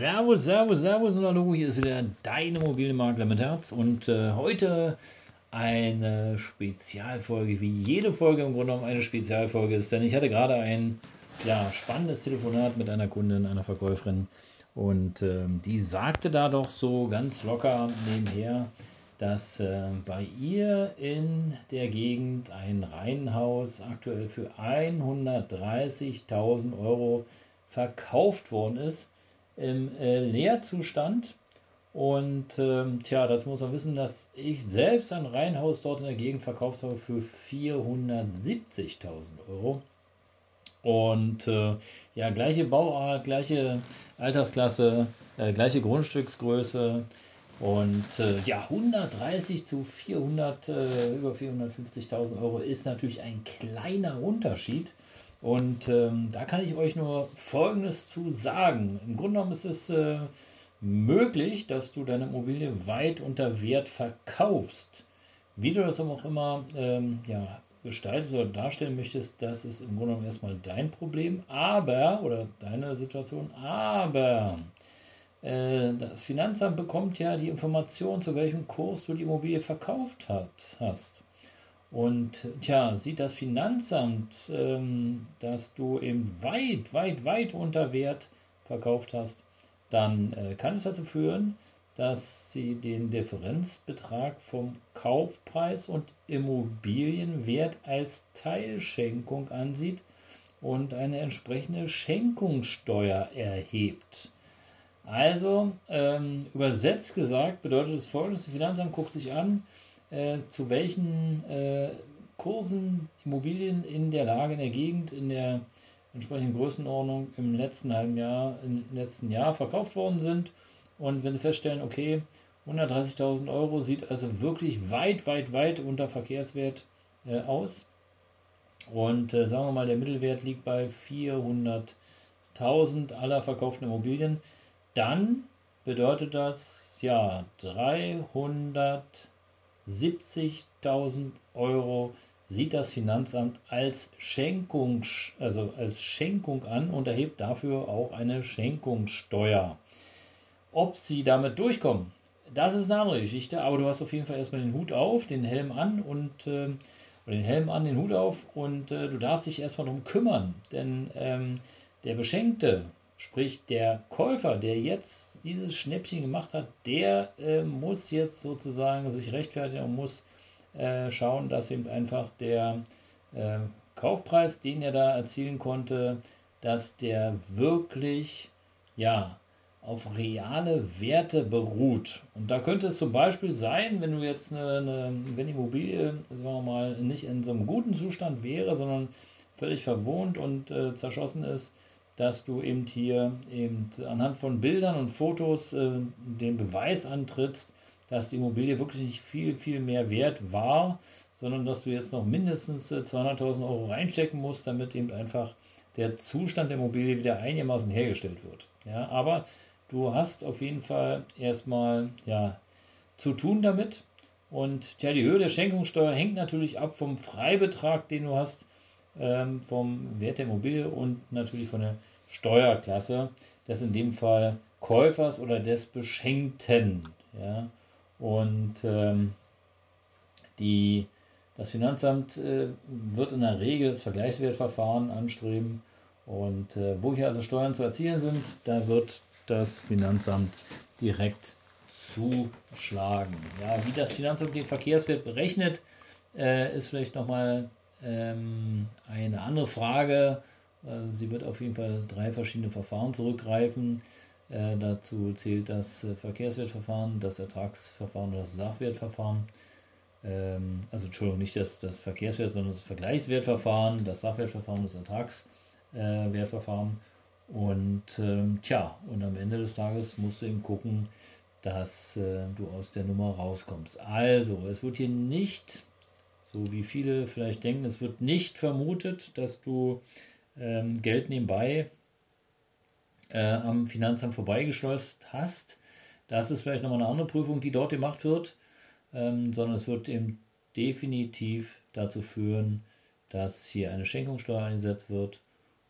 Servus, Servus, Servus und Hallo, hier ist wieder dein Immobilienmakler mit Herz und äh, heute eine Spezialfolge, wie jede Folge im Grunde genommen eine Spezialfolge ist, denn ich hatte gerade ein ja, spannendes Telefonat mit einer Kundin, einer Verkäuferin und äh, die sagte da doch so ganz locker nebenher, dass äh, bei ihr in der Gegend ein Reihenhaus aktuell für 130.000 Euro verkauft worden ist im äh, Leerzustand. Und ähm, tja, dazu muss man wissen, dass ich selbst ein Reihenhaus dort in der Gegend verkauft habe für 470.000 Euro. Und äh, ja, gleiche Bauart, gleiche Altersklasse, äh, gleiche Grundstücksgröße. Und äh, ja, 130 zu 400, äh, über 450.000 Euro ist natürlich ein kleiner Unterschied. Und ähm, da kann ich euch nur Folgendes zu sagen. Im Grunde genommen ist es äh, möglich, dass du deine Immobilie weit unter Wert verkaufst. Wie du das auch immer ähm, ja, gestaltest oder darstellen möchtest, das ist im Grunde genommen erstmal dein Problem, aber, oder deine Situation, aber äh, das Finanzamt bekommt ja die Information, zu welchem Kurs du die Immobilie verkauft hat, hast. Und tja, sieht das Finanzamt, ähm, dass du eben weit, weit, weit unter Wert verkauft hast, dann äh, kann es dazu führen, dass sie den Differenzbetrag vom Kaufpreis und Immobilienwert als Teilschenkung ansieht und eine entsprechende Schenkungssteuer erhebt. Also ähm, übersetzt gesagt bedeutet es folgendes, das Finanzamt guckt sich an, äh, zu welchen äh, Kursen Immobilien in der Lage, in der Gegend, in der entsprechenden Größenordnung im letzten halben Jahr, im letzten Jahr verkauft worden sind. Und wenn Sie feststellen, okay, 130.000 Euro sieht also wirklich weit, weit, weit unter Verkehrswert äh, aus. Und äh, sagen wir mal, der Mittelwert liegt bei 400.000 aller verkauften Immobilien. Dann bedeutet das ja 300 70.000 Euro sieht das Finanzamt als Schenkung, also als Schenkung an und erhebt dafür auch eine Schenkungssteuer. Ob sie damit durchkommen, das ist eine andere Geschichte, aber du hast auf jeden Fall erstmal den Hut auf, den Helm an und äh, den Helm an, den Hut auf und äh, du darfst dich erstmal darum kümmern, denn ähm, der Beschenkte, Sprich, der Käufer, der jetzt dieses Schnäppchen gemacht hat, der äh, muss jetzt sozusagen sich rechtfertigen und muss äh, schauen, dass eben einfach der äh, Kaufpreis, den er da erzielen konnte, dass der wirklich ja auf reale Werte beruht. Und da könnte es zum Beispiel sein, wenn du jetzt eine, eine wenn die Immobilie, sagen wir mal, nicht in so einem guten Zustand wäre, sondern völlig verwohnt und äh, zerschossen ist, dass du eben hier eben anhand von Bildern und Fotos äh, den Beweis antrittst, dass die Immobilie wirklich nicht viel, viel mehr wert war, sondern dass du jetzt noch mindestens 200.000 äh, Euro reinstecken musst, damit eben einfach der Zustand der Immobilie wieder einigermaßen hergestellt wird. Ja, aber du hast auf jeden Fall erstmal ja, zu tun damit. Und ja, die Höhe der Schenkungssteuer hängt natürlich ab vom Freibetrag, den du hast ähm, vom Wert der Immobilie und natürlich von der Steuerklasse des in dem Fall Käufers oder des Beschenkten. Ja? Und ähm, die, das Finanzamt äh, wird in der Regel das Vergleichswertverfahren anstreben. Und äh, wo hier also Steuern zu erzielen sind, da wird das Finanzamt direkt zuschlagen. Ja, wie das Finanzamt den Verkehrswert berechnet, äh, ist vielleicht nochmal ähm, eine andere Frage. Äh, sie wird auf jeden Fall drei verschiedene Verfahren zurückgreifen. Äh, dazu zählt das äh, Verkehrswertverfahren, das Ertragsverfahren und das Sachwertverfahren. Ähm, also Entschuldigung, nicht das, das Verkehrswert, sondern das Vergleichswertverfahren, das Sachwertverfahren, das Ertragswertverfahren. Und ähm, tja, und am Ende des Tages musst du eben gucken, dass äh, du aus der Nummer rauskommst. Also, es wird hier nicht, so wie viele vielleicht denken, es wird nicht vermutet, dass du ähm, Geld nebenbei äh, am Finanzamt vorbeigeschleust hast. Das ist vielleicht nochmal eine andere Prüfung, die dort gemacht wird, ähm, sondern es wird eben definitiv dazu führen, dass hier eine Schenkungssteuer eingesetzt wird.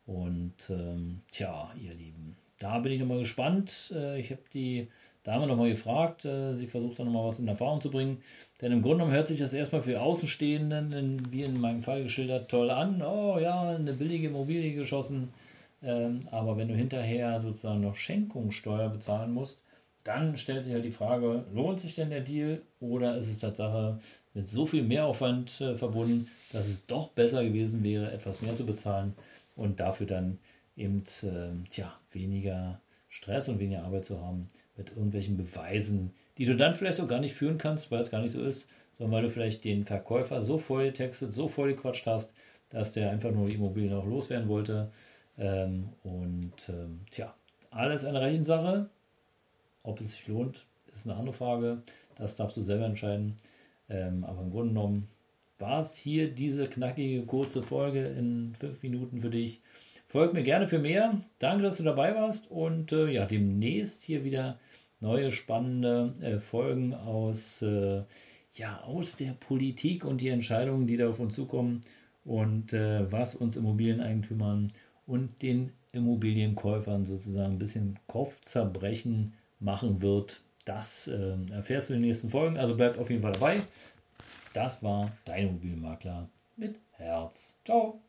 Und ähm, tja, ihr Lieben, da bin ich nochmal gespannt. Äh, ich habe die Dame nochmal gefragt. Äh, sie versucht dann nochmal was in Erfahrung zu bringen. Denn im Grunde genommen hört sich das erstmal für Außenstehenden, wie in meinem Fall geschildert, toll an. Oh ja, eine billige Immobilie geschossen. Ähm, aber wenn du hinterher sozusagen noch Schenkungssteuer bezahlen musst, dann stellt sich halt die Frage, lohnt sich denn der Deal oder ist es Tatsache mit so viel Mehraufwand äh, verbunden, dass es doch besser gewesen wäre, etwas mehr zu bezahlen und dafür dann eben äh, tja, weniger Stress und weniger Arbeit zu haben mit irgendwelchen Beweisen, die du dann vielleicht auch gar nicht führen kannst, weil es gar nicht so ist, sondern weil du vielleicht den Verkäufer so voll textet, so voll gequatscht hast, dass der einfach nur die Immobilien auch loswerden wollte. Ähm, und ähm, tja, alles eine Rechensache. Ob es sich lohnt, ist eine andere Frage. Das darfst du selber entscheiden. Ähm, aber im Grunde genommen war es hier diese knackige, kurze Folge in fünf Minuten für dich. Folgt mir gerne für mehr. Danke, dass du dabei warst und äh, ja, demnächst hier wieder neue spannende äh, Folgen aus, äh, ja, aus der Politik und die Entscheidungen, die da auf uns zukommen und äh, was uns Immobilieneigentümern und den Immobilienkäufern sozusagen ein bisschen Kopfzerbrechen machen wird. Das äh, erfährst du in den nächsten Folgen. Also bleib auf jeden Fall dabei. Das war dein Immobilienmakler mit Herz. Ciao.